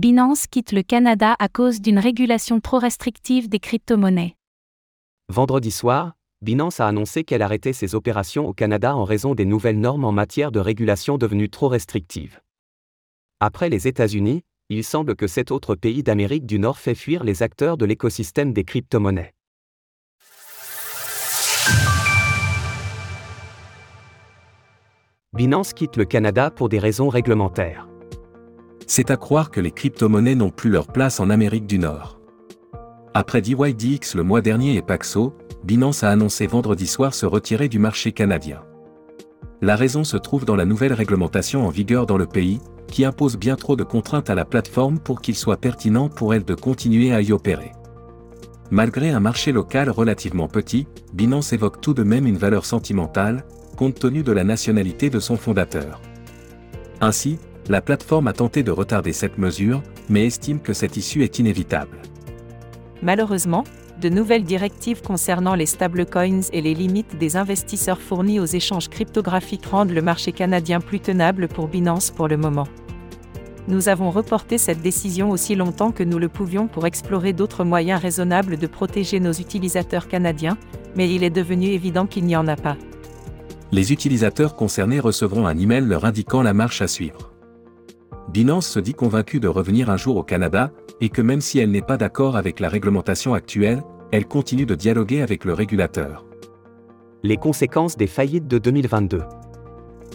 Binance quitte le Canada à cause d'une régulation trop restrictive des crypto-monnaies. Vendredi soir, Binance a annoncé qu'elle arrêtait ses opérations au Canada en raison des nouvelles normes en matière de régulation devenues trop restrictives. Après les États-Unis, il semble que cet autre pays d'Amérique du Nord fait fuir les acteurs de l'écosystème des crypto-monnaies. Binance quitte le Canada pour des raisons réglementaires. C'est à croire que les crypto-monnaies n'ont plus leur place en Amérique du Nord. Après DYDX le mois dernier et Paxo, Binance a annoncé vendredi soir se retirer du marché canadien. La raison se trouve dans la nouvelle réglementation en vigueur dans le pays, qui impose bien trop de contraintes à la plateforme pour qu'il soit pertinent pour elle de continuer à y opérer. Malgré un marché local relativement petit, Binance évoque tout de même une valeur sentimentale, compte tenu de la nationalité de son fondateur. Ainsi, la plateforme a tenté de retarder cette mesure, mais estime que cette issue est inévitable. Malheureusement, de nouvelles directives concernant les stablecoins et les limites des investisseurs fournis aux échanges cryptographiques rendent le marché canadien plus tenable pour Binance pour le moment. Nous avons reporté cette décision aussi longtemps que nous le pouvions pour explorer d'autres moyens raisonnables de protéger nos utilisateurs canadiens, mais il est devenu évident qu'il n'y en a pas les utilisateurs concernés recevront un email leur indiquant la marche à suivre. Binance se dit convaincue de revenir un jour au Canada, et que même si elle n'est pas d'accord avec la réglementation actuelle, elle continue de dialoguer avec le régulateur. Les conséquences des faillites de 2022.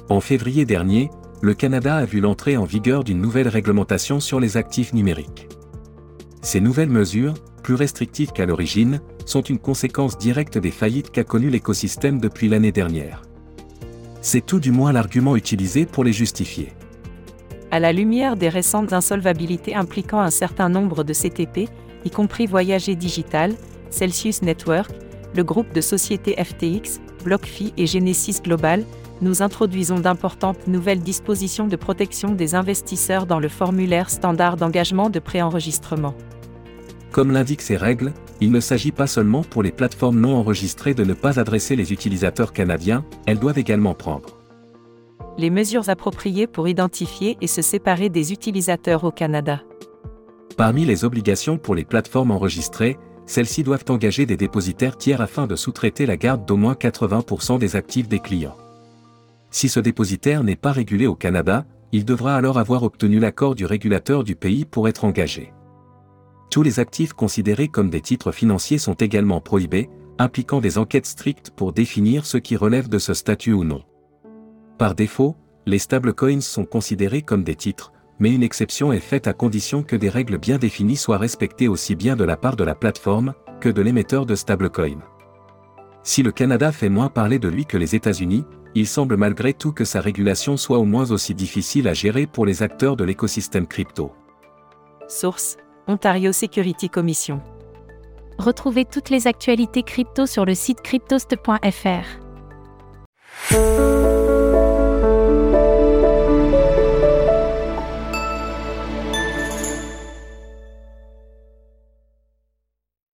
En février dernier, le Canada a vu l'entrée en vigueur d'une nouvelle réglementation sur les actifs numériques. Ces nouvelles mesures, plus restrictives qu'à l'origine, sont une conséquence directe des faillites qu'a connues l'écosystème depuis l'année dernière. C'est tout du moins l'argument utilisé pour les justifier. À la lumière des récentes insolvabilités impliquant un certain nombre de CTP, y compris Voyager Digital, Celsius Network, le groupe de sociétés FTX, BlockFi et Genesis Global, nous introduisons d'importantes nouvelles dispositions de protection des investisseurs dans le formulaire standard d'engagement de préenregistrement. Comme l'indiquent ces règles, il ne s'agit pas seulement pour les plateformes non enregistrées de ne pas adresser les utilisateurs canadiens, elles doivent également prendre les mesures appropriées pour identifier et se séparer des utilisateurs au Canada. Parmi les obligations pour les plateformes enregistrées, celles-ci doivent engager des dépositaires tiers afin de sous-traiter la garde d'au moins 80% des actifs des clients. Si ce dépositaire n'est pas régulé au Canada, il devra alors avoir obtenu l'accord du régulateur du pays pour être engagé. Tous les actifs considérés comme des titres financiers sont également prohibés, impliquant des enquêtes strictes pour définir ce qui relève de ce statut ou non. Par défaut, les stablecoins sont considérés comme des titres, mais une exception est faite à condition que des règles bien définies soient respectées aussi bien de la part de la plateforme que de l'émetteur de stablecoin. Si le Canada fait moins parler de lui que les États-Unis, il semble malgré tout que sa régulation soit au moins aussi difficile à gérer pour les acteurs de l'écosystème crypto. Source Ontario Security Commission. Retrouvez toutes les actualités crypto sur le site cryptost.fr.